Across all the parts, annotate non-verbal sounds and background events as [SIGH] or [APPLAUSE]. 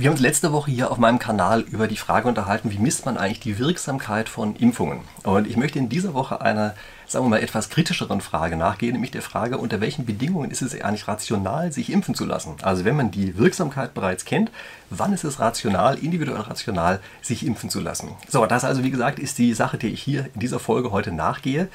Wir haben uns letzte Woche hier auf meinem Kanal über die Frage unterhalten, wie misst man eigentlich die Wirksamkeit von Impfungen. Und ich möchte in dieser Woche einer, sagen wir mal, etwas kritischeren Frage nachgehen, nämlich der Frage, unter welchen Bedingungen ist es eigentlich rational, sich impfen zu lassen. Also wenn man die Wirksamkeit bereits kennt, wann ist es rational, individuell rational, sich impfen zu lassen. So, das also, wie gesagt, ist die Sache, der ich hier in dieser Folge heute nachgehe.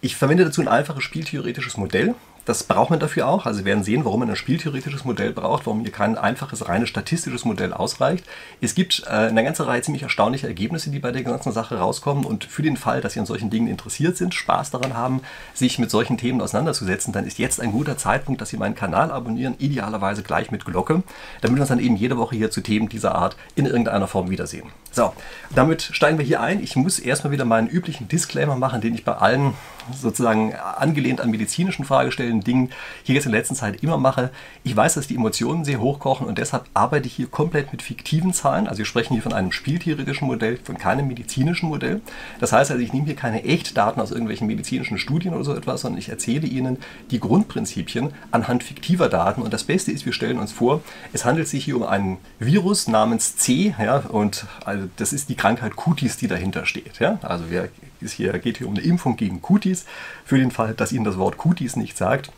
Ich verwende dazu ein einfaches spieltheoretisches Modell. Das braucht man dafür auch. Also wir werden sehen, warum man ein spieltheoretisches Modell braucht, warum hier kein einfaches, reines statistisches Modell ausreicht. Es gibt äh, eine ganze Reihe ziemlich erstaunlicher Ergebnisse, die bei der ganzen Sache rauskommen. Und für den Fall, dass Sie an solchen Dingen interessiert sind, Spaß daran haben, sich mit solchen Themen auseinanderzusetzen, dann ist jetzt ein guter Zeitpunkt, dass Sie meinen Kanal abonnieren, idealerweise gleich mit Glocke, damit wir uns dann eben jede Woche hier zu Themen dieser Art in irgendeiner Form wiedersehen. So, damit steigen wir hier ein. Ich muss erstmal wieder meinen üblichen Disclaimer machen, den ich bei allen sozusagen angelehnt an medizinischen Fragestellungen Dingen hier jetzt in der letzten Zeit immer mache. Ich weiß, dass die Emotionen sehr hochkochen und deshalb arbeite ich hier komplett mit fiktiven Zahlen. Also wir sprechen hier von einem spieltheoretischen Modell, von keinem medizinischen Modell. Das heißt also, ich nehme hier keine Echtdaten aus irgendwelchen medizinischen Studien oder so etwas, sondern ich erzähle Ihnen die Grundprinzipien anhand fiktiver Daten. Und das Beste ist, wir stellen uns vor, es handelt sich hier um einen Virus namens C, ja, und also das ist die Krankheit Cutis, die dahinter steht. Ja. Also wir es hier, geht hier um eine Impfung gegen Kutis, für den Fall, dass Ihnen das Wort Kutis nicht sagt.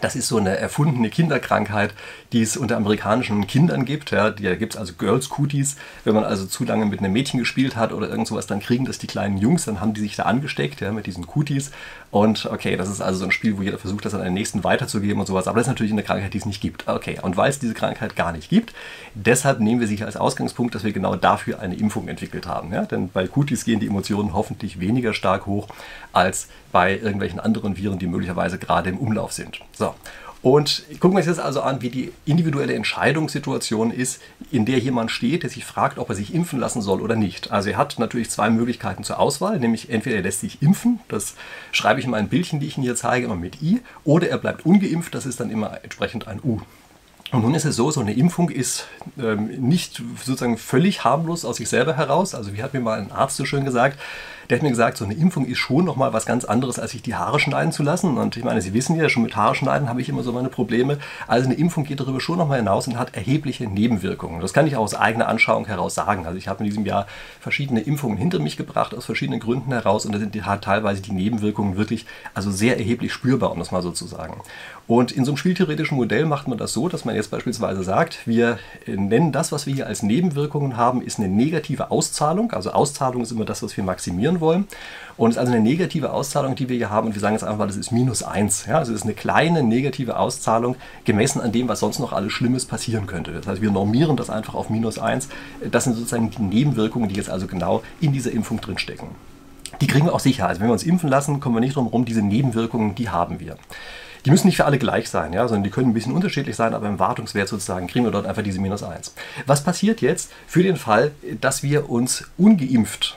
Das ist so eine erfundene Kinderkrankheit, die es unter amerikanischen Kindern gibt. Ja, da gibt es also Girls Cooties. Wenn man also zu lange mit einem Mädchen gespielt hat oder irgend sowas, dann kriegen das die kleinen Jungs, dann haben die sich da angesteckt ja, mit diesen Cooties. Und okay, das ist also so ein Spiel, wo jeder versucht, das an den nächsten weiterzugeben und sowas. Aber das ist natürlich eine Krankheit, die es nicht gibt. Okay, und weil es diese Krankheit gar nicht gibt, deshalb nehmen wir sich als Ausgangspunkt, dass wir genau dafür eine Impfung entwickelt haben. Ja? Denn bei Cooties gehen die Emotionen hoffentlich weniger stark hoch als bei irgendwelchen anderen Viren, die möglicherweise gerade im Umlauf sind. So. Und gucken wir uns jetzt also an, wie die individuelle Entscheidungssituation ist, in der jemand steht, der sich fragt, ob er sich impfen lassen soll oder nicht. Also er hat natürlich zwei Möglichkeiten zur Auswahl, nämlich entweder er lässt sich impfen, das schreibe ich in meinen Bildchen, die ich Ihnen hier zeige, immer mit I, oder er bleibt ungeimpft, das ist dann immer entsprechend ein U. Und nun ist es so, so eine Impfung ist ähm, nicht sozusagen völlig harmlos aus sich selber heraus. Also wie hat mir mal ein Arzt so schön gesagt, der hat mir gesagt, so eine Impfung ist schon nochmal was ganz anderes, als sich die Haare schneiden zu lassen. Und ich meine, Sie wissen ja, schon mit Haare schneiden habe ich immer so meine Probleme. Also eine Impfung geht darüber schon nochmal hinaus und hat erhebliche Nebenwirkungen. Das kann ich auch aus eigener Anschauung heraus sagen. Also ich habe in diesem Jahr verschiedene Impfungen hinter mich gebracht, aus verschiedenen Gründen heraus. Und da sind die, teilweise die Nebenwirkungen wirklich also sehr erheblich spürbar, um das mal so zu sagen. Und in so einem spieltheoretischen Modell macht man das so, dass man jetzt beispielsweise sagt, wir nennen das, was wir hier als Nebenwirkungen haben, ist eine negative Auszahlung. Also Auszahlung ist immer das, was wir maximieren wollen. Und es ist also eine negative Auszahlung, die wir hier haben. Und wir sagen jetzt einfach mal, das ist minus 1. Ja? Also es ist eine kleine negative Auszahlung gemessen an dem, was sonst noch alles Schlimmes passieren könnte. Das heißt, wir normieren das einfach auf minus 1. Das sind sozusagen die Nebenwirkungen, die jetzt also genau in dieser Impfung drinstecken. Die kriegen wir auch sicher. Also wenn wir uns impfen lassen, kommen wir nicht drum herum, diese Nebenwirkungen, die haben wir. Die müssen nicht für alle gleich sein, ja, sondern die können ein bisschen unterschiedlich sein, aber im Wartungswert sozusagen kriegen wir dort einfach diese minus 1. Was passiert jetzt für den Fall, dass wir uns ungeimpft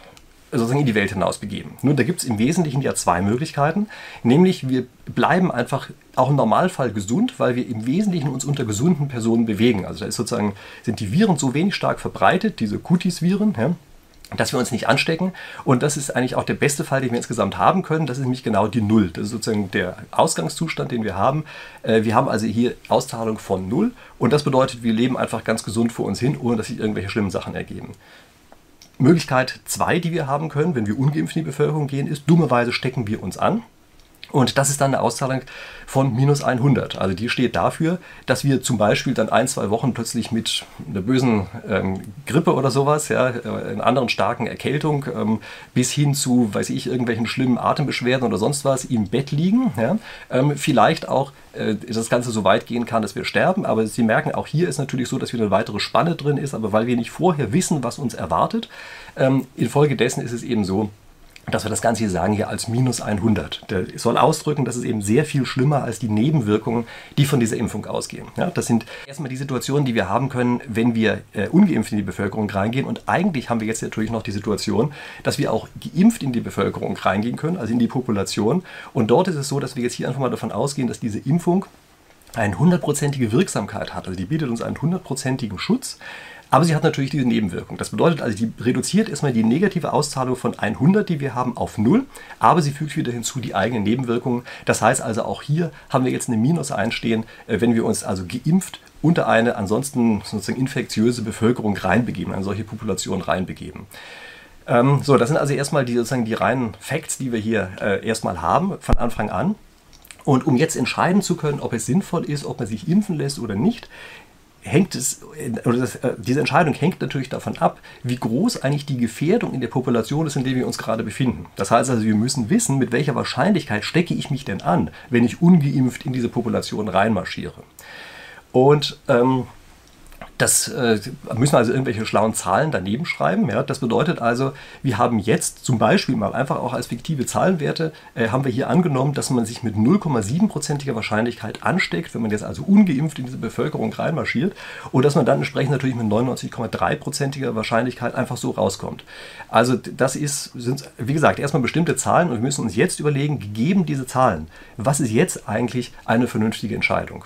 sozusagen in die Welt hinaus begeben. Nun, da gibt es im Wesentlichen ja zwei Möglichkeiten, nämlich wir bleiben einfach auch im Normalfall gesund, weil wir im Wesentlichen uns unter gesunden Personen bewegen. Also da ist sozusagen, sind die Viren so wenig stark verbreitet, diese Cutis-Viren, ja, dass wir uns nicht anstecken. Und das ist eigentlich auch der beste Fall, den wir insgesamt haben können. Das ist nämlich genau die Null. Das ist sozusagen der Ausgangszustand, den wir haben. Äh, wir haben also hier Auszahlung von Null. Und das bedeutet, wir leben einfach ganz gesund vor uns hin, ohne dass sich irgendwelche schlimmen Sachen ergeben. Möglichkeit zwei, die wir haben können, wenn wir ungeimpft in die Bevölkerung gehen, ist, dummerweise stecken wir uns an. Und das ist dann eine Auszahlung von minus 100. Also die steht dafür, dass wir zum Beispiel dann ein, zwei Wochen plötzlich mit einer bösen ähm, Grippe oder sowas, ja, äh, einer anderen starken Erkältung, ähm, bis hin zu, weiß ich, irgendwelchen schlimmen Atembeschwerden oder sonst was im Bett liegen. Ja, ähm, vielleicht auch äh, das Ganze so weit gehen kann, dass wir sterben. Aber Sie merken, auch hier ist natürlich so, dass wieder eine weitere Spanne drin ist. Aber weil wir nicht vorher wissen, was uns erwartet, ähm, infolgedessen ist es eben so, dass wir das Ganze hier sagen hier als minus 100. Der soll ausdrücken, dass es eben sehr viel schlimmer als die Nebenwirkungen, die von dieser Impfung ausgehen. Ja, das sind erstmal die Situationen, die wir haben können, wenn wir äh, ungeimpft in die Bevölkerung reingehen. Und eigentlich haben wir jetzt natürlich noch die Situation, dass wir auch geimpft in die Bevölkerung reingehen können, also in die Population. Und dort ist es so, dass wir jetzt hier einfach mal davon ausgehen, dass diese Impfung eine hundertprozentige Wirksamkeit hat. Also die bietet uns einen hundertprozentigen Schutz. Aber sie hat natürlich diese Nebenwirkung. Das bedeutet also, die reduziert erstmal die negative Auszahlung von 100, die wir haben, auf 0, aber sie fügt wieder hinzu die eigenen Nebenwirkungen. Das heißt also, auch hier haben wir jetzt eine Minus einstehen, äh, wenn wir uns also geimpft unter eine ansonsten sozusagen infektiöse Bevölkerung reinbegeben, eine solche Population reinbegeben. Ähm, so, das sind also erstmal die, sozusagen die reinen Facts, die wir hier äh, erstmal haben von Anfang an. Und um jetzt entscheiden zu können, ob es sinnvoll ist, ob man sich impfen lässt oder nicht, hängt es, oder das, äh, diese Entscheidung hängt natürlich davon ab, wie groß eigentlich die Gefährdung in der Population ist, in der wir uns gerade befinden. Das heißt also, wir müssen wissen, mit welcher Wahrscheinlichkeit stecke ich mich denn an, wenn ich ungeimpft in diese Population reinmarschiere. Und ähm, das äh, müssen also irgendwelche schlauen Zahlen daneben schreiben. Ja? Das bedeutet also, wir haben jetzt zum Beispiel mal einfach auch als fiktive Zahlenwerte, äh, haben wir hier angenommen, dass man sich mit 0,7%iger Wahrscheinlichkeit ansteckt, wenn man jetzt also ungeimpft in diese Bevölkerung reinmarschiert und dass man dann entsprechend natürlich mit 99,3%iger Wahrscheinlichkeit einfach so rauskommt. Also das ist, sind, wie gesagt, erstmal bestimmte Zahlen und wir müssen uns jetzt überlegen, gegeben diese Zahlen, was ist jetzt eigentlich eine vernünftige Entscheidung?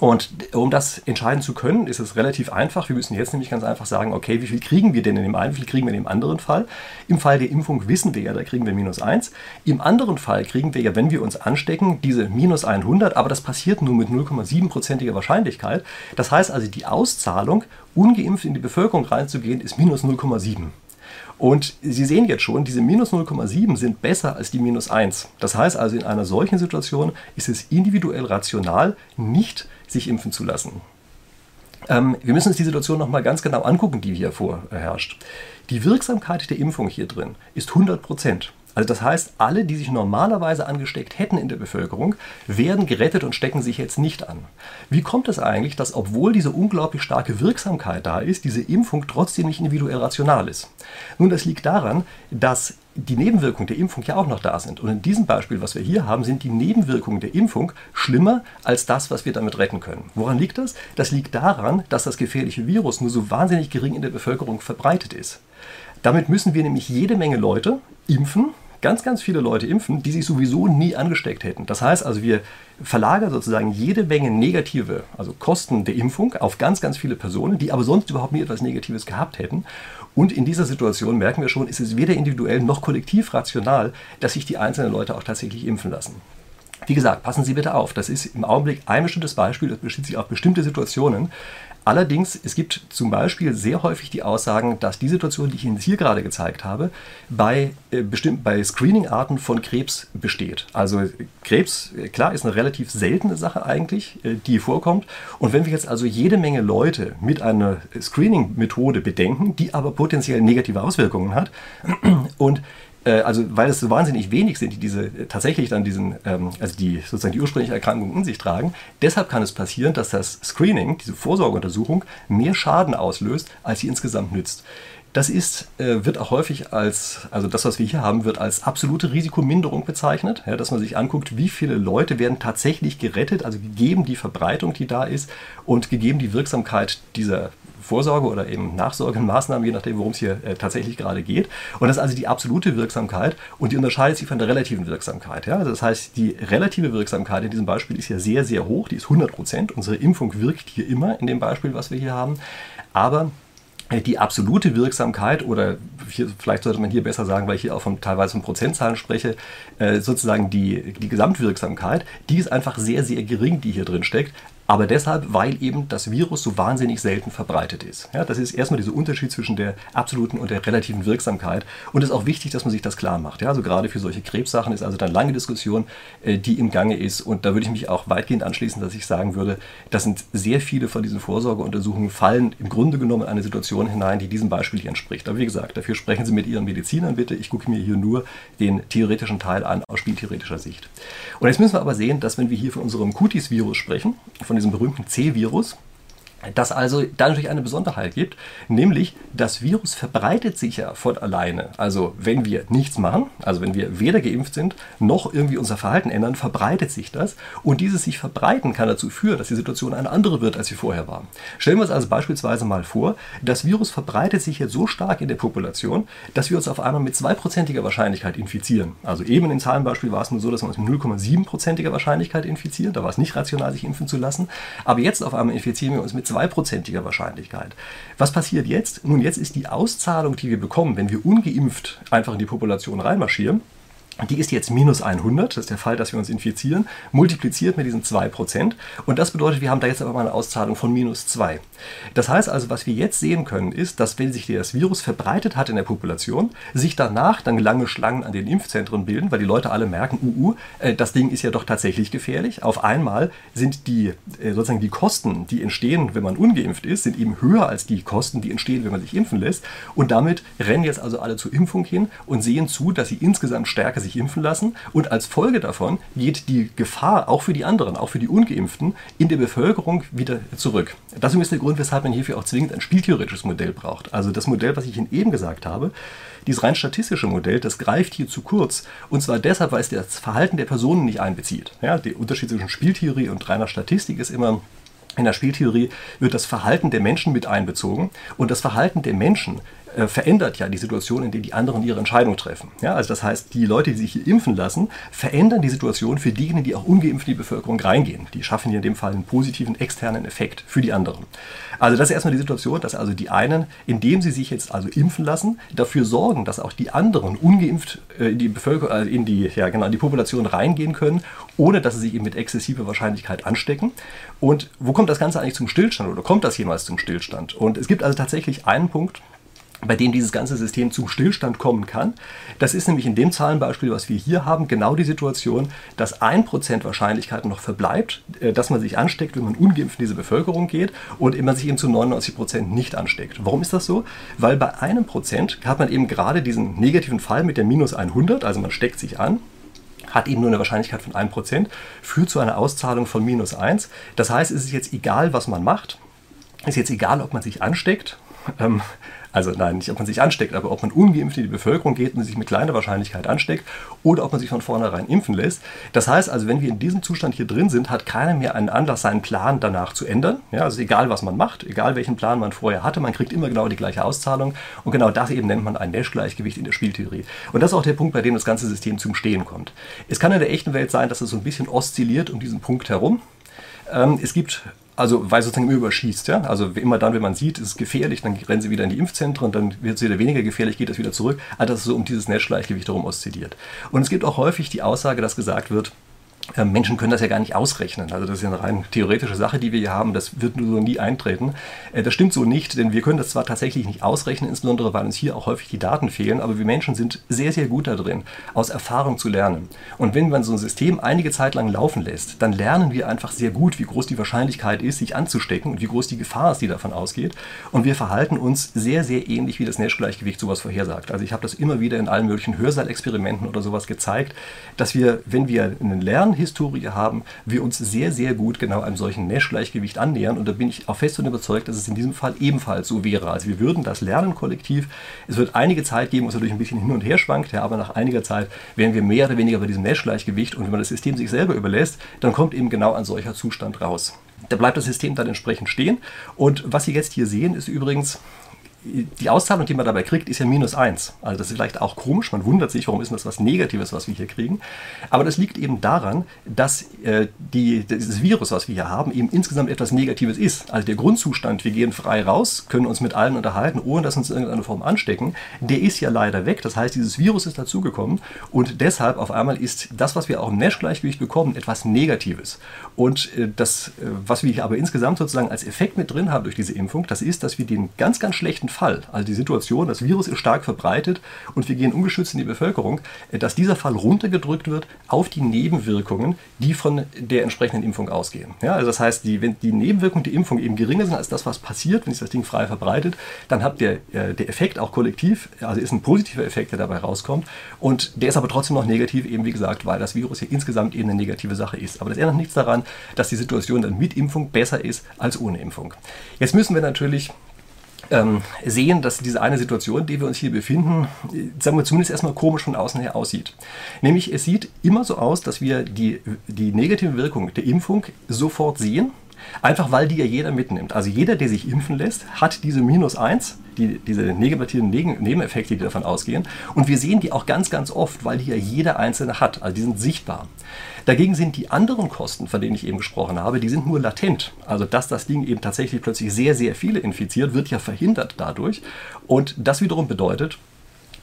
Und um das entscheiden zu können, ist es relativ einfach. Wir müssen jetzt nämlich ganz einfach sagen, okay, wie viel kriegen wir denn in dem einen, wie viel kriegen wir in dem anderen Fall? Im Fall der Impfung wissen wir ja, da kriegen wir minus 1. Im anderen Fall kriegen wir ja, wenn wir uns anstecken, diese minus 100, aber das passiert nur mit 0,7%iger Wahrscheinlichkeit. Das heißt also, die Auszahlung, ungeimpft in die Bevölkerung reinzugehen, ist minus 0,7. Und Sie sehen jetzt schon, diese minus 0,7 sind besser als die minus 1. Das heißt also, in einer solchen Situation ist es individuell rational, nicht sich impfen zu lassen. Ähm, wir müssen uns die Situation nochmal ganz genau angucken, die hier vorherrscht. Die Wirksamkeit der Impfung hier drin ist 100 Prozent. Also das heißt, alle, die sich normalerweise angesteckt hätten in der Bevölkerung, werden gerettet und stecken sich jetzt nicht an. Wie kommt es eigentlich, dass obwohl diese unglaublich starke Wirksamkeit da ist, diese Impfung trotzdem nicht individuell rational ist? Nun, das liegt daran, dass die Nebenwirkungen der Impfung ja auch noch da sind. Und in diesem Beispiel, was wir hier haben, sind die Nebenwirkungen der Impfung schlimmer als das, was wir damit retten können. Woran liegt das? Das liegt daran, dass das gefährliche Virus nur so wahnsinnig gering in der Bevölkerung verbreitet ist. Damit müssen wir nämlich jede Menge Leute impfen, ganz, ganz viele Leute impfen, die sich sowieso nie angesteckt hätten. Das heißt also, wir verlagern sozusagen jede Menge negative, also Kosten der Impfung auf ganz, ganz viele Personen, die aber sonst überhaupt nie etwas Negatives gehabt hätten. Und in dieser Situation merken wir schon, ist es weder individuell noch kollektiv rational, dass sich die einzelnen Leute auch tatsächlich impfen lassen. Wie gesagt, passen Sie bitte auf, das ist im Augenblick ein bestimmtes Beispiel, das bezieht sich auf bestimmte Situationen. Allerdings, es gibt zum Beispiel sehr häufig die Aussagen, dass die Situation, die ich Ihnen hier gerade gezeigt habe, bei, äh, bei Screening-Arten von Krebs besteht. Also Krebs, äh, klar, ist eine relativ seltene Sache eigentlich, äh, die vorkommt. Und wenn wir jetzt also jede Menge Leute mit einer Screening-Methode bedenken, die aber potenziell negative Auswirkungen hat [CLEARS THROAT] und also weil es so wahnsinnig wenig sind, die diese äh, tatsächlich dann diesen, ähm, also die sozusagen die ursprüngliche Erkrankung in sich tragen. Deshalb kann es passieren, dass das Screening, diese Vorsorgeuntersuchung, mehr Schaden auslöst, als sie insgesamt nützt. Das ist, äh, wird auch häufig als, also das, was wir hier haben, wird als absolute Risikominderung bezeichnet, ja, dass man sich anguckt, wie viele Leute werden tatsächlich gerettet, also gegeben die Verbreitung, die da ist und gegeben die Wirksamkeit dieser Vorsorge oder eben Nachsorgemaßnahmen, je nachdem, worum es hier äh, tatsächlich gerade geht. Und das ist also die absolute Wirksamkeit und die unterscheidet sich von der relativen Wirksamkeit. Ja? Also das heißt, die relative Wirksamkeit in diesem Beispiel ist ja sehr, sehr hoch, die ist 100 Prozent. Unsere Impfung wirkt hier immer in dem Beispiel, was wir hier haben. Aber äh, die absolute Wirksamkeit oder hier, vielleicht sollte man hier besser sagen, weil ich hier auch von teilweise von Prozentzahlen spreche, äh, sozusagen die, die Gesamtwirksamkeit, die ist einfach sehr, sehr gering, die hier drin steckt. Aber deshalb, weil eben das Virus so wahnsinnig selten verbreitet ist. Ja, das ist erstmal dieser Unterschied zwischen der absoluten und der relativen Wirksamkeit. Und es ist auch wichtig, dass man sich das klar macht. Ja, also gerade für solche Krebssachen ist also dann lange Diskussion, äh, die im Gange ist. Und da würde ich mich auch weitgehend anschließen, dass ich sagen würde, das sind sehr viele von diesen Vorsorgeuntersuchungen fallen im Grunde genommen in eine Situation hinein, die diesem Beispiel hier entspricht. Aber wie gesagt, dafür sprechen Sie mit Ihren Medizinern bitte. Ich gucke mir hier nur den theoretischen Teil an aus spieltheoretischer Sicht. Und jetzt müssen wir aber sehen, dass wenn wir hier von unserem Cutis-Virus sprechen, von von diesem berühmten C-Virus, das also da natürlich eine Besonderheit gibt, nämlich das Virus verbreitet sich ja von alleine. Also wenn wir nichts machen, also wenn wir weder geimpft sind, noch irgendwie unser Verhalten ändern, verbreitet sich das. Und dieses sich verbreiten kann dazu führen, dass die Situation eine andere wird, als sie vorher war. Stellen wir uns also beispielsweise mal vor, das Virus verbreitet sich jetzt so stark in der Population, dass wir uns auf einmal mit zweiprozentiger Wahrscheinlichkeit infizieren. Also eben in Zahlenbeispiel war es nur so, dass wir uns mit 0,7prozentiger Wahrscheinlichkeit infizieren. Da war es nicht rational, sich impfen zu lassen. Aber jetzt auf einmal infizieren wir uns mit zweiprozentiger Wahrscheinlichkeit. Was passiert jetzt? Nun, jetzt ist die Auszahlung, die wir bekommen, wenn wir ungeimpft einfach in die Population reinmarschieren, die ist jetzt minus 100, das ist der Fall, dass wir uns infizieren, multipliziert mit diesen 2%. Und das bedeutet, wir haben da jetzt aber mal eine Auszahlung von minus 2. Das heißt also, was wir jetzt sehen können, ist, dass wenn sich das Virus verbreitet hat in der Population, sich danach dann lange Schlangen an den Impfzentren bilden, weil die Leute alle merken, uh, uh das Ding ist ja doch tatsächlich gefährlich. Auf einmal sind die äh, sozusagen die Kosten, die entstehen, wenn man ungeimpft ist, sind eben höher als die Kosten, die entstehen, wenn man sich impfen lässt. Und damit rennen jetzt also alle zur Impfung hin und sehen zu, dass sie insgesamt stärker sich impfen lassen und als Folge davon geht die Gefahr auch für die anderen, auch für die Ungeimpften, in der Bevölkerung wieder zurück. Das ist der Grund, weshalb man hierfür auch zwingend ein spieltheoretisches Modell braucht. Also das Modell, was ich Ihnen eben gesagt habe, dieses rein statistische Modell, das greift hier zu kurz. Und zwar deshalb, weil es das Verhalten der Personen nicht einbezieht. Ja, der Unterschied zwischen Spieltheorie und reiner Statistik ist immer, in der Spieltheorie wird das Verhalten der Menschen mit einbezogen und das Verhalten der Menschen äh, verändert ja die Situation, in der die anderen ihre Entscheidung treffen. Ja, also das heißt, die Leute, die sich hier impfen lassen, verändern die Situation für diejenigen, die auch ungeimpft in die Bevölkerung reingehen. Die schaffen hier in dem Fall einen positiven externen Effekt für die anderen. Also das ist erstmal die Situation, dass also die einen, indem sie sich jetzt also impfen lassen, dafür sorgen, dass auch die anderen ungeimpft äh, in die Bevölkerung, äh, in die, ja genau, in die Population reingehen können, ohne dass sie sich eben mit exzessiver Wahrscheinlichkeit anstecken. Und wo kommt das Ganze eigentlich zum Stillstand oder kommt das jemals zum Stillstand? Und es gibt also tatsächlich einen Punkt, bei dem dieses ganze System zum Stillstand kommen kann. Das ist nämlich in dem Zahlenbeispiel, was wir hier haben, genau die Situation, dass 1% Wahrscheinlichkeit noch verbleibt, äh, dass man sich ansteckt, wenn man ungeimpft in diese Bevölkerung geht und man sich eben zu 99% nicht ansteckt. Warum ist das so? Weil bei einem Prozent hat man eben gerade diesen negativen Fall mit der minus 100, also man steckt sich an, hat eben nur eine Wahrscheinlichkeit von 1%, führt zu einer Auszahlung von minus 1. Das heißt, es ist jetzt egal, was man macht. Es ist jetzt egal, ob man sich ansteckt. Ähm, also nein, nicht ob man sich ansteckt, aber ob man ungeimpft in die Bevölkerung geht und sich mit kleiner Wahrscheinlichkeit ansteckt oder ob man sich von vornherein impfen lässt. Das heißt also, wenn wir in diesem Zustand hier drin sind, hat keiner mehr einen Anlass, seinen Plan danach zu ändern. Ja, also egal, was man macht, egal welchen Plan man vorher hatte, man kriegt immer genau die gleiche Auszahlung. Und genau das eben nennt man ein Nash-Gleichgewicht in der Spieltheorie. Und das ist auch der Punkt, bei dem das ganze System zum Stehen kommt. Es kann in der echten Welt sein, dass es so ein bisschen oszilliert um diesen Punkt herum. Ähm, es gibt also weil sozusagen immer überschießt. Ja? Also immer dann, wenn man sieht, ist es gefährlich, dann rennen sie wieder in die Impfzentren, dann wird es wieder weniger gefährlich, geht es wieder zurück. Also das ist so um dieses Nash-Gleichgewicht herum oszilliert. Und es gibt auch häufig die Aussage, dass gesagt wird, Menschen können das ja gar nicht ausrechnen. Also das ist ja eine rein theoretische Sache, die wir hier haben. Das wird nur so nie eintreten. Äh, das stimmt so nicht, denn wir können das zwar tatsächlich nicht ausrechnen, insbesondere weil uns hier auch häufig die Daten fehlen, aber wir Menschen sind sehr, sehr gut darin, aus Erfahrung zu lernen. Und wenn man so ein System einige Zeit lang laufen lässt, dann lernen wir einfach sehr gut, wie groß die Wahrscheinlichkeit ist, sich anzustecken und wie groß die Gefahr ist, die davon ausgeht. Und wir verhalten uns sehr, sehr ähnlich, wie das Nash-Gleichgewicht sowas vorhersagt. Also ich habe das immer wieder in allen möglichen Hörsaalexperimenten oder sowas gezeigt, dass wir, wenn wir einen Lernen Historie haben, wir uns sehr, sehr gut genau einem solchen Nash-Gleichgewicht annähern. Und da bin ich auch fest und überzeugt, dass es in diesem Fall ebenfalls so wäre. Also wir würden das lernen kollektiv. Es wird einige Zeit geben, wo es natürlich ein bisschen hin und her schwankt, ja, aber nach einiger Zeit wären wir mehr oder weniger bei diesem Nash-Gleichgewicht. Und wenn man das System sich selber überlässt, dann kommt eben genau ein solcher Zustand raus. Da bleibt das System dann entsprechend stehen. Und was Sie jetzt hier sehen, ist übrigens die Auszahlung, die man dabei kriegt, ist ja minus 1. Also das ist vielleicht auch komisch, man wundert sich, warum ist das was Negatives, was wir hier kriegen. Aber das liegt eben daran, dass äh, die, dieses Virus, was wir hier haben, eben insgesamt etwas Negatives ist. Also der Grundzustand, wir gehen frei raus, können uns mit allen unterhalten, ohne dass uns in irgendeiner Form anstecken, der ist ja leider weg. Das heißt, dieses Virus ist dazugekommen und deshalb auf einmal ist das, was wir auch im Nash-Gleichgewicht bekommen, etwas Negatives. Und äh, das, äh, was wir hier aber insgesamt sozusagen als Effekt mit drin haben durch diese Impfung, das ist, dass wir den ganz, ganz schlechten Fall, also die Situation, das Virus ist stark verbreitet und wir gehen ungeschützt in die Bevölkerung, dass dieser Fall runtergedrückt wird auf die Nebenwirkungen, die von der entsprechenden Impfung ausgehen. Ja, also das heißt, die, wenn die Nebenwirkungen der Impfung eben geringer sind als das, was passiert, wenn sich das Ding frei verbreitet, dann hat der, äh, der Effekt auch kollektiv, also ist ein positiver Effekt, der dabei rauskommt und der ist aber trotzdem noch negativ, eben wie gesagt, weil das Virus hier insgesamt eben eine negative Sache ist. Aber das ändert nichts daran, dass die Situation dann mit Impfung besser ist als ohne Impfung. Jetzt müssen wir natürlich ähm, sehen, dass diese eine Situation, in der wir uns hier befinden, sagen wir zumindest erstmal komisch von außen her aussieht. Nämlich es sieht immer so aus, dass wir die, die negative Wirkung der Impfung sofort sehen Einfach weil die ja jeder mitnimmt. Also jeder, der sich impfen lässt, hat diese minus 1, die, diese negativen Nebeneffekte, die davon ausgehen. Und wir sehen die auch ganz, ganz oft, weil die ja jeder Einzelne hat. Also die sind sichtbar. Dagegen sind die anderen Kosten, von denen ich eben gesprochen habe, die sind nur latent. Also dass das Ding eben tatsächlich plötzlich sehr, sehr viele infiziert, wird ja verhindert dadurch. Und das wiederum bedeutet,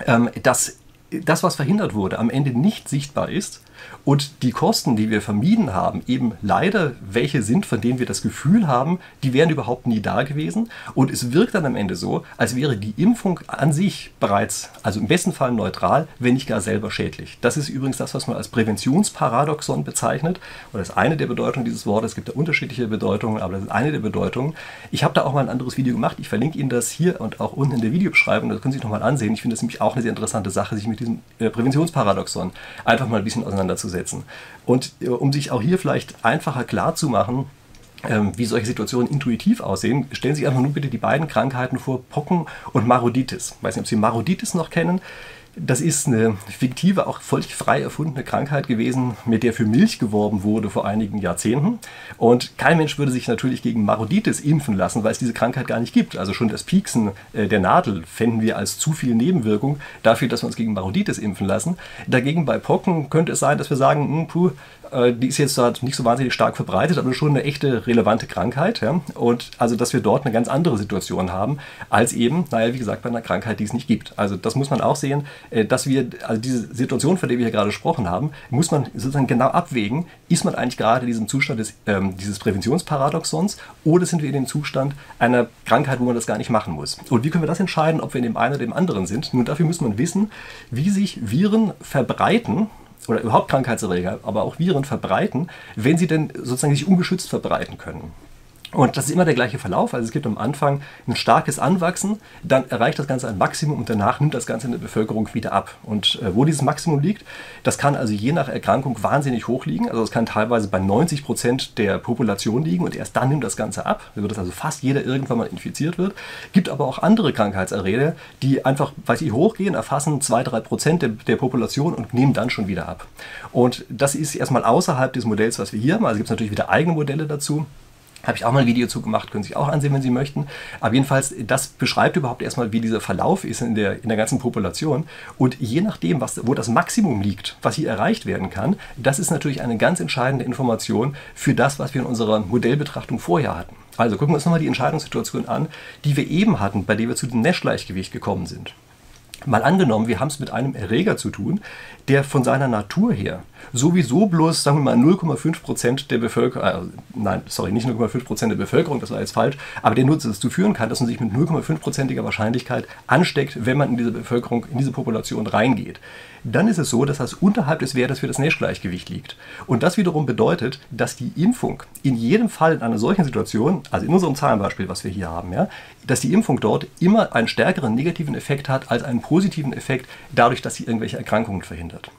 ähm, dass das, was verhindert wurde, am Ende nicht sichtbar ist und die Kosten, die wir vermieden haben, eben leider welche sind, von denen wir das Gefühl haben, die wären überhaupt nie da gewesen. Und es wirkt dann am Ende so, als wäre die Impfung an sich bereits, also im besten Fall neutral, wenn nicht gar selber schädlich. Das ist übrigens das, was man als Präventionsparadoxon bezeichnet. Und das ist eine der Bedeutungen dieses Wortes. Es gibt da unterschiedliche Bedeutungen, aber das ist eine der Bedeutungen. Ich habe da auch mal ein anderes Video gemacht. Ich verlinke Ihnen das hier und auch unten in der Videobeschreibung. Das können Sie sich nochmal ansehen. Ich finde das nämlich auch eine sehr interessante Sache, sich mit diesem äh, Präventionsparadoxon einfach mal ein bisschen auseinanderzusetzen auseinanderzusetzen. Und äh, um sich auch hier vielleicht einfacher klar zu machen, ähm, wie solche Situationen intuitiv aussehen, stellen Sie sich einfach nur bitte die beiden Krankheiten vor, Pocken und Maroditis. Ich weiß nicht, ob Sie Maroditis noch kennen. Das ist eine fiktive, auch völlig frei erfundene Krankheit gewesen, mit der für Milch geworben wurde vor einigen Jahrzehnten. Und kein Mensch würde sich natürlich gegen Maroditis impfen lassen, weil es diese Krankheit gar nicht gibt. Also schon das Pieksen äh, der Nadel fänden wir als zu viel Nebenwirkung dafür, dass wir uns gegen Maroditis impfen lassen. Dagegen bei Pocken könnte es sein, dass wir sagen, mh, hm, puh, äh, die ist jetzt dort nicht so wahnsinnig stark verbreitet, aber schon eine echte relevante Krankheit. Ja? Und also, dass wir dort eine ganz andere Situation haben, als eben, naja, wie gesagt, bei einer Krankheit, die es nicht gibt. Also das muss man auch sehen, äh, dass wir, also diese Situation, von der wir hier gerade gesprochen haben, muss man sozusagen genau abwägen, ist man eigentlich gerade in diesem Zustand des, ähm, dieses Präventionsparadoxons oder sind wir in dem Zustand einer Krankheit, wo man das gar nicht machen muss? Und wie können wir das entscheiden, ob wir in dem einen oder dem anderen sind? Nun, dafür muss man wissen, wie sich Viren verbreiten oder überhaupt Krankheitserreger, aber auch Viren verbreiten, wenn sie denn sozusagen sich ungeschützt verbreiten können. Und das ist immer der gleiche Verlauf. Also es gibt am Anfang ein starkes Anwachsen, dann erreicht das Ganze ein Maximum und danach nimmt das Ganze in der Bevölkerung wieder ab. Und äh, wo dieses Maximum liegt, das kann also je nach Erkrankung wahnsinnig hoch liegen. Also es kann teilweise bei 90 Prozent der Population liegen und erst dann nimmt das Ganze ab, sodass also fast jeder irgendwann mal infiziert wird. Gibt aber auch andere Krankheitserreger, die einfach, weil sie hochgehen, erfassen 2-3 Prozent der, der Population und nehmen dann schon wieder ab. Und das ist erstmal außerhalb des Modells, was wir hier haben. Also gibt es natürlich wieder eigene Modelle dazu. Habe ich auch mal ein Video zu gemacht, können Sie sich auch ansehen, wenn Sie möchten. Aber jedenfalls, das beschreibt überhaupt erstmal, wie dieser Verlauf ist in der, in der ganzen Population. Und je nachdem, was, wo das Maximum liegt, was hier erreicht werden kann, das ist natürlich eine ganz entscheidende Information für das, was wir in unserer Modellbetrachtung vorher hatten. Also gucken wir uns nochmal die Entscheidungssituation an, die wir eben hatten, bei der wir zu dem Nash-Gleichgewicht gekommen sind. Mal angenommen, wir haben es mit einem Erreger zu tun, der von seiner Natur her sowieso bloß, sagen wir mal, 0,5 Prozent der Bevölkerung, äh, nein, sorry, nicht 0,5 Prozent der Bevölkerung, das war jetzt falsch, aber der nur dazu führen kann, dass man sich mit 0,5-prozentiger Wahrscheinlichkeit ansteckt, wenn man in diese Bevölkerung, in diese Population reingeht. Dann ist es so, dass das unterhalb des Wertes für das Nash-Gleichgewicht liegt. Und das wiederum bedeutet, dass die Impfung in jedem Fall in einer solchen Situation, also in unserem Zahlenbeispiel, was wir hier haben, ja, dass die Impfung dort immer einen stärkeren negativen Effekt hat als einen positiven Effekt, dadurch, dass sie irgendwelche Erkrankungen verhindert.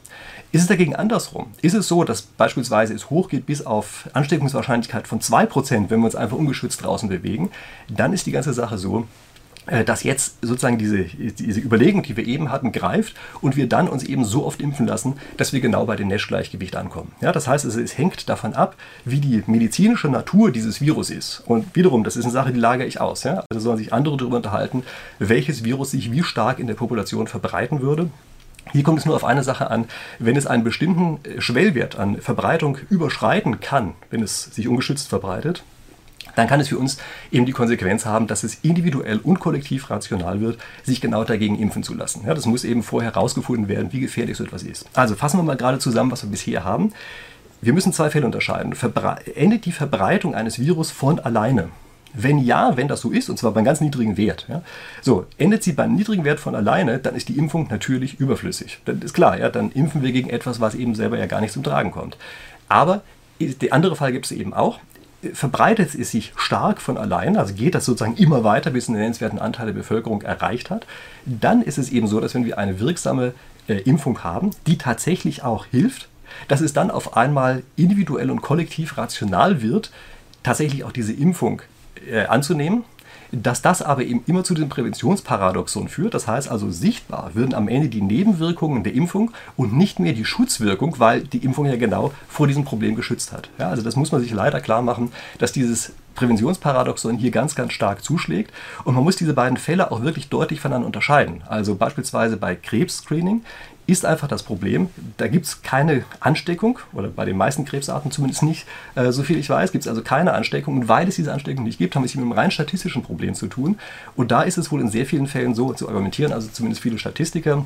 Ist es dagegen andersrum? Ist es so, dass beispielsweise es hochgeht bis auf Ansteckungswahrscheinlichkeit von 2%, wenn wir uns einfach ungeschützt draußen bewegen, dann ist die ganze Sache so, äh, dass jetzt sozusagen diese, diese Überlegung, die wir eben hatten, greift und wir dann uns eben so oft impfen lassen, dass wir genau bei dem Nash-Gleichgewicht ankommen. Ja, das heißt, es, es, hängt davon ab, wie die medizinische Natur dieses Virus ist. Und wiederum, das ist eine Sache, die lagere ich aus. Ja? Also sollen sich andere darüber unterhalten, welches Virus sich wie stark in der Population verbreiten würde. Hier kommt es nur auf eine Sache an. Wenn es einen bestimmten Schwellwert an Verbreitung überschreiten kann, wenn es sich ungeschützt verbreitet, dann kann es für uns eben die Konsequenz haben, dass es individuell und kollektiv rational wird, sich genau dagegen impfen zu lassen. Ja, das muss eben vorher herausgefunden werden, wie gefährlich so etwas ist. Also fassen wir mal gerade zusammen, was wir bisher haben. Wir müssen zwei Fälle unterscheiden. Verbre endet die Verbreitung eines Virus von alleine? Wenn ja, wenn das so ist, und zwar bei einem ganz niedrigen Wert, ja, so, endet sie beim niedrigen Wert von alleine, dann ist die Impfung natürlich überflüssig. Das ist klar, ja, dann impfen wir gegen etwas, was eben selber ja gar nicht zum Tragen kommt. Aber der andere Fall gibt es eben auch. Verbreitet es sich stark von allein, also geht das sozusagen immer weiter, bis einen nennenswerten Anteil der Bevölkerung erreicht hat, dann ist es eben so, dass wenn wir eine wirksame äh, Impfung haben, die tatsächlich auch hilft, dass es dann auf einmal individuell und kollektiv rational wird, tatsächlich auch diese Impfung äh, anzunehmen, dass das aber eben immer zu dem Präventionsparadoxon führt. Das heißt also, sichtbar würden am Ende die Nebenwirkungen der Impfung und nicht mehr die Schutzwirkung, weil die Impfung ja genau vor diesem Problem geschützt hat. Ja, also das muss man sich leider klar machen, dass dieses Präventionsparadoxon hier ganz, ganz stark zuschlägt. Und man muss diese beiden Fälle auch wirklich deutlich voneinander unterscheiden. Also beispielsweise bei Krebsscreening ist einfach das Problem, da gibt es keine Ansteckung, oder bei den meisten Krebsarten zumindest nicht, äh, so viel ich weiß, gibt es also keine Ansteckung. Und weil es diese Ansteckung nicht gibt, haben wir es mit einem rein statistischen Problem zu tun. Und da ist es wohl in sehr vielen Fällen so zu argumentieren, also zumindest viele Statistiker,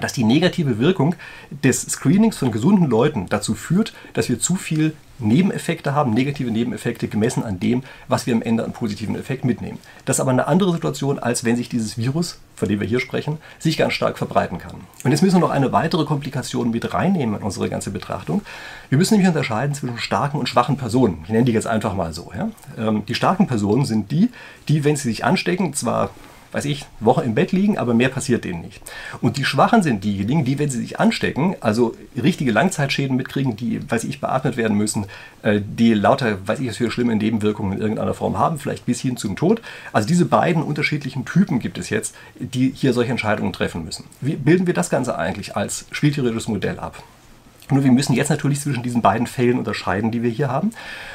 dass die negative Wirkung des Screenings von gesunden Leuten dazu führt, dass wir zu viel Nebeneffekte haben, negative Nebeneffekte gemessen an dem, was wir am Ende an positiven Effekt mitnehmen. Das ist aber eine andere Situation, als wenn sich dieses Virus, von dem wir hier sprechen, sich ganz stark verbreiten kann. Und jetzt müssen wir noch eine weitere Komplikation mit reinnehmen in unsere ganze Betrachtung. Wir müssen nämlich unterscheiden zwischen starken und schwachen Personen. Ich nenne die jetzt einfach mal so. Ja? Ähm, die starken Personen sind die, die, wenn sie sich anstecken, zwar weiß ich, Woche im Bett liegen, aber mehr passiert denen nicht. Und die Schwachen sind diejenigen, die, wenn sie sich anstecken, also richtige Langzeitschäden mitkriegen, die, weiß ich, beatmet werden müssen, äh, die lauter, weiß ich, was für schlimme Nebenwirkungen in irgendeiner Form haben, vielleicht bis hin zum Tod. Also diese beiden unterschiedlichen Typen gibt es jetzt, die hier solche Entscheidungen treffen müssen. Wie bilden wir das Ganze eigentlich als spieltheoretisches Modell ab? Nur wir müssen jetzt natürlich zwischen diesen beiden Fällen unterscheiden, die wir hier haben.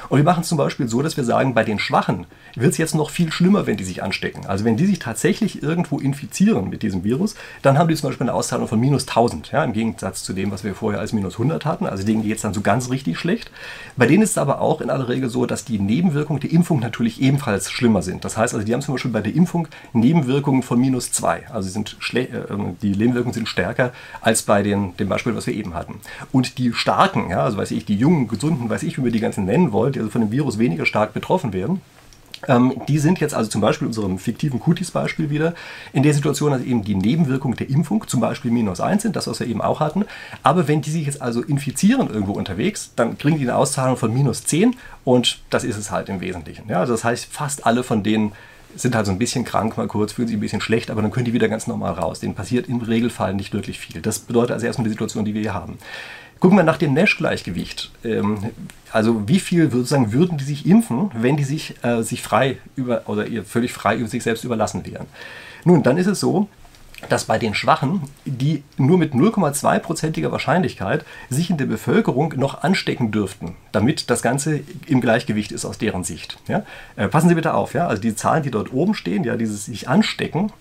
Und wir machen es zum Beispiel so, dass wir sagen, bei den Schwachen wird es jetzt noch viel schlimmer, wenn die sich anstecken. Also wenn die sich tatsächlich irgendwo infizieren mit diesem Virus, dann haben die zum Beispiel eine Auszahlung von minus 1000, ja, im Gegensatz zu dem, was wir vorher als minus 100 hatten. Also denen geht es dann so ganz richtig schlecht. Bei denen ist es aber auch in aller Regel so, dass die Nebenwirkungen der Impfung natürlich ebenfalls schlimmer sind. Das heißt also, die haben zum Beispiel bei der Impfung Nebenwirkungen von minus 2. Also sind äh, die Nebenwirkungen sind stärker als bei den, dem Beispiel, was wir eben hatten. Und die Starken, ja, also weiß ich, die Jungen, Gesunden, weiß ich, wie wir die ganzen nennen wollt, die also von dem Virus weniger stark betroffen werden, ähm, die sind jetzt also zum Beispiel unserem fiktiven Cutis-Beispiel wieder in der Situation, dass eben die Nebenwirkungen der Impfung zum Beispiel minus 1 sind, das was wir eben auch hatten. Aber wenn die sich jetzt also infizieren irgendwo unterwegs, dann kriegen die eine Auszahlung von minus 10 und das ist es halt im Wesentlichen. Ja, also das heißt, fast alle von denen sind halt so ein bisschen krank mal kurz, fühlen sich ein bisschen schlecht, aber dann können die wieder ganz normal raus. Denen passiert im Regelfall nicht wirklich viel. Das bedeutet also erstmal die Situation, die wir hier haben. Gucken wir nach dem Nash-Gleichgewicht. Ähm, also wie viel sozusagen würden die sich impfen, wenn die sich, äh, sich frei über oder ihr völlig frei über sich selbst überlassen wären? Nun, dann ist es so, dass bei den Schwachen, die nur mit 0,2%iger Wahrscheinlichkeit sich in der Bevölkerung noch anstecken dürften, damit das Ganze im Gleichgewicht ist aus deren Sicht. Ja? Äh, passen Sie bitte auf, ja? also die Zahlen, die dort oben stehen, ja, dieses sich anstecken,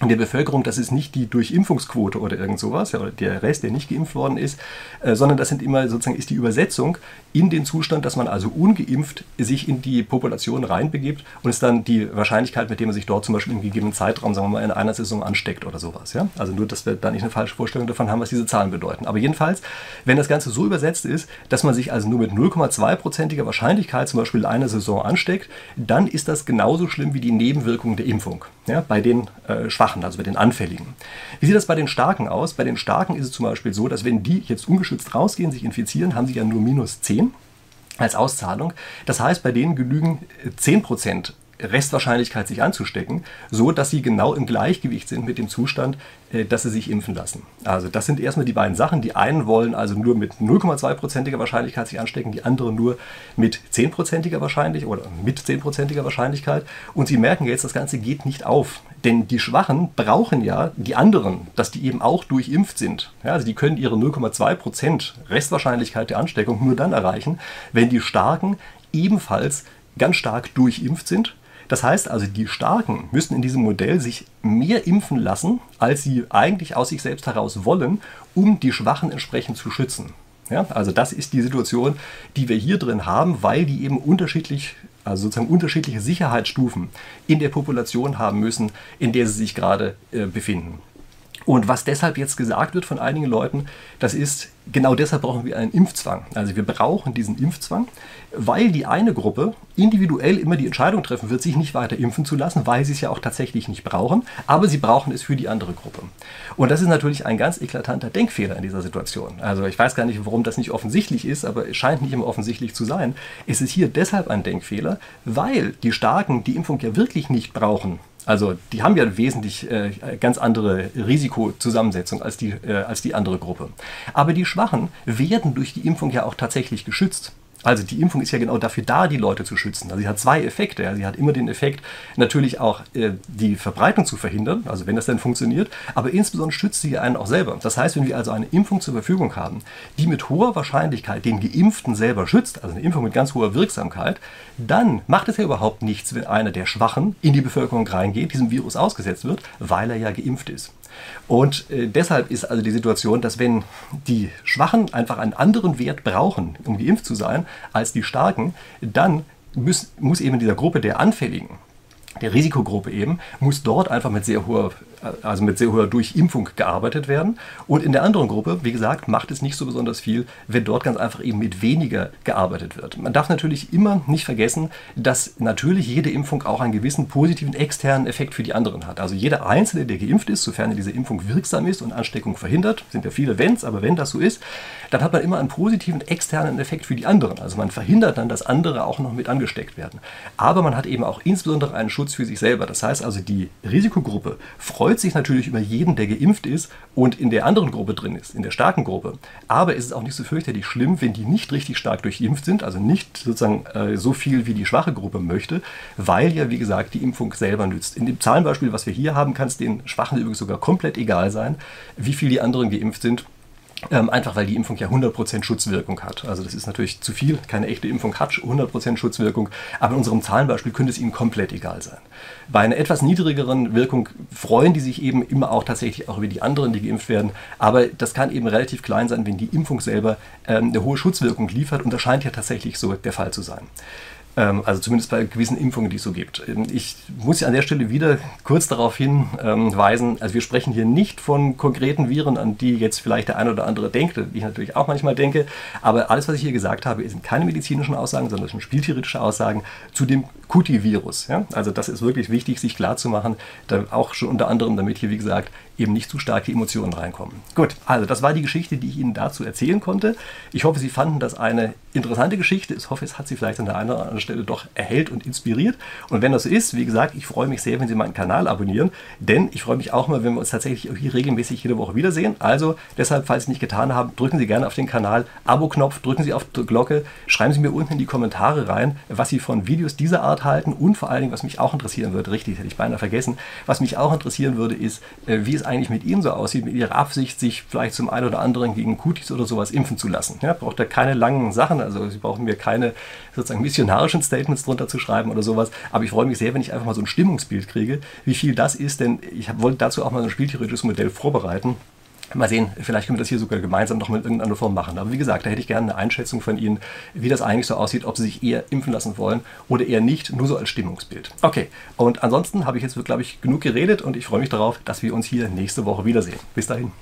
in der Bevölkerung, das ist nicht die Durchimpfungsquote oder irgend sowas, ja, oder der Rest, der nicht geimpft worden ist, äh, sondern das sind immer sozusagen ist die Übersetzung in den Zustand, dass man also ungeimpft sich in die Population reinbegibt und ist dann die Wahrscheinlichkeit, mit der man sich dort zum Beispiel im gegebenen Zeitraum, sagen wir mal, in einer Saison ansteckt oder sowas. Ja? Also nur, dass wir da nicht eine falsche Vorstellung davon haben, was diese Zahlen bedeuten. Aber jedenfalls, wenn das Ganze so übersetzt ist, dass man sich also nur mit 0,2%iger Wahrscheinlichkeit zum Beispiel in einer Saison ansteckt, dann ist das genauso schlimm wie die Nebenwirkungen der Impfung ja, bei den äh, Schwachen, also bei den Anfälligen. Wie sieht das bei den Starken aus? Bei den Starken ist es zum Beispiel so, dass wenn die jetzt ungeschützt rausgehen, sich infizieren, haben sie ja nur minus 10 als Auszahlung. Das heißt, bei denen genügen 10% Restwahrscheinlichkeit, sich anzustecken, so dass sie genau im Gleichgewicht sind mit dem Zustand, äh, dass sie sich impfen lassen. Also das sind erstmal die beiden Sachen. Die einen wollen also nur mit 0,2%iger Wahrscheinlichkeit sich anstecken, die anderen nur mit 10%iger Wahrscheinlichkeit oder mit 10%iger Wahrscheinlichkeit. Und sie merken jetzt, das Ganze geht nicht auf. Denn die Schwachen brauchen ja die anderen, dass die eben auch durchimpft sind. Ja, also die können ihre 0,2% Restwahrscheinlichkeit der Ansteckung nur dann erreichen, wenn die Starken ebenfalls ganz stark durchimpft sind das heißt also, die Starken müssen in diesem Modell sich mehr impfen lassen, als sie eigentlich aus sich selbst heraus wollen, um die Schwachen entsprechend zu schützen. Ja, also das ist die Situation, die wir hier drin haben, weil die eben unterschiedlich, also sozusagen unterschiedliche Sicherheitsstufen in der Population haben müssen, in der sie sich gerade äh, befinden. Und was deshalb jetzt gesagt wird von einigen Leuten, das ist, genau deshalb brauchen wir einen Impfzwang. Also wir brauchen diesen Impfzwang, weil die eine Gruppe individuell immer die Entscheidung treffen wird, sich nicht weiter impfen zu lassen, weil sie es ja auch tatsächlich nicht brauchen, aber sie brauchen es für die andere Gruppe. Und das ist natürlich ein ganz eklatanter Denkfehler in dieser Situation. Also ich weiß gar nicht, warum das nicht offensichtlich ist, aber es scheint nicht immer offensichtlich zu sein. Es ist hier deshalb ein Denkfehler, weil die Starken die Impfung ja wirklich nicht brauchen also die haben ja wesentlich äh, ganz andere Risikozusammensetzung als die, äh, als die andere Gruppe. Aber die Schwachen werden durch die Impfung ja auch tatsächlich geschützt. Also die Impfung ist ja genau dafür da, die Leute zu schützen. Also sie hat zwei Effekte. Ja. Sie hat immer den Effekt, natürlich auch äh, die Verbreitung zu verhindern, also wenn das dann funktioniert, aber insbesondere schützt sie einen auch selber. Das heißt, wenn wir also eine Impfung zur Verfügung haben, die mit hoher Wahrscheinlichkeit den Geimpften selber schützt, also eine Impfung mit ganz hoher Wirksamkeit, dann macht es ja überhaupt nichts, wenn einer der Schwachen in die Bevölkerung reingeht, diesem Virus ausgesetzt wird, weil er ja geimpft ist. Und äh, deshalb ist also die Situation, dass wenn die Schwachen einfach einen anderen Wert brauchen, um geimpft zu sein, als die Starken, dann muss, muss eben dieser Gruppe der Anfälligen der Risikogruppe eben, muss dort einfach mit sehr hoher, also mit sehr hoher Durchimpfung gearbeitet werden. Und in der anderen Gruppe, wie gesagt, macht es nicht so besonders viel, wenn dort ganz einfach eben mit weniger gearbeitet wird. Man darf natürlich immer nicht vergessen, dass natürlich jede Impfung auch einen gewissen positiven externen Effekt für die anderen hat. Also jeder Einzelne, der geimpft ist, sofern diese Impfung wirksam ist und Ansteckung verhindert, sind ja viele Wenns, aber wenn das so ist, dann hat man immer einen positiven externen Effekt für die anderen. Also man verhindert dann, dass andere auch noch mit angesteckt werden. Aber man hat eben auch insbesondere einen Schutz für sich selber. Das heißt also, die Risikogruppe freut sich natürlich über jeden, der geimpft ist und in der anderen Gruppe drin ist, in der starken Gruppe. Aber es ist auch nicht so fürchterlich schlimm, wenn die nicht richtig stark durchimpft sind, also nicht sozusagen äh, so viel wie die schwache Gruppe möchte, weil ja, wie gesagt, die Impfung selber nützt. In dem Zahlenbeispiel, was wir hier haben, kann es den Schwachen übrigens sogar komplett egal sein, wie viel die anderen geimpft sind. Ähm, einfach weil die Impfung ja 100% Schutzwirkung hat. Also das ist natürlich zu viel. Keine echte Impfung hat 100% Schutzwirkung. Aber in unserem Zahlenbeispiel könnte es Ihnen komplett egal sein. Bei einer etwas niedrigeren Wirkung freuen die sich eben immer auch tatsächlich auch über die anderen, die geimpft werden. Aber das kann eben relativ klein sein, wenn die Impfung selber ähm, eine hohe Schutzwirkung liefert. Und das scheint ja tatsächlich so der Fall zu sein. Ähm, also zumindest bei gewissen Impfungen, die es so gibt. Ähm, ich muss an der Stelle wieder kurz darauf hinweisen, also wir sprechen hier nicht von konkreten Viren, an die jetzt vielleicht der eine oder andere denkt, die ich natürlich auch manchmal denke, aber alles, was ich hier gesagt habe, sind keine medizinischen Aussagen, sondern sind spieltheoretische Aussagen zu dem Kuti-Virus. Also das ist wirklich wichtig, sich klarzumachen, auch schon unter anderem, damit hier, wie gesagt, eben nicht zu starke Emotionen reinkommen. Gut, also das war die Geschichte, die ich Ihnen dazu erzählen konnte. Ich hoffe, Sie fanden das eine interessante Geschichte. Ich hoffe, es hat Sie vielleicht an der einen oder anderen Stelle doch erhellt und inspiriert. Und wenn das so ist, wie gesagt, ich freue mich sehr, wenn Sie meinen Kanal abonnieren, denn ich freue mich auch mal, wenn wir uns tatsächlich hier regelmäßig jede Woche wiedersehen. Also deshalb, falls Sie nicht getan haben, drücken Sie gerne auf den Kanal Abo-Knopf, drücken Sie auf die Glocke, schreiben Sie mir unten in die Kommentare rein, was Sie von Videos dieser Art halten und vor allen Dingen, was mich auch interessieren würde, richtig, hätte ich beinahe vergessen, was mich auch interessieren würde, ist, äh, wie es eigentlich mit Ihnen so aussieht, mit Ihrer Absicht, sich vielleicht zum einen oder anderen gegen Kutis oder sowas impfen zu lassen. Ja, braucht da keine langen Sachen, also Sie brauchen mir keine sozusagen missionarischen Statements drunter zu schreiben oder sowas, aber ich freue mich sehr, wenn ich einfach mal so ein Stimmungsbild kriege, wie viel das ist, denn ich wollte dazu auch mal so ein spieltheoretisches Modell vorbereiten. Mal sehen, vielleicht können wir das hier sogar gemeinsam noch in irgendeiner Form machen. Aber wie gesagt, da hätte ich gerne eine Einschätzung von Ihnen, wie das eigentlich so aussieht, ob Sie sich eher impfen lassen wollen oder eher nicht, nur so als Stimmungsbild. Okay, und ansonsten habe ich jetzt, glaube ich, genug geredet und ich freue mich darauf, dass wir uns hier nächste Woche wiedersehen. Bis dahin.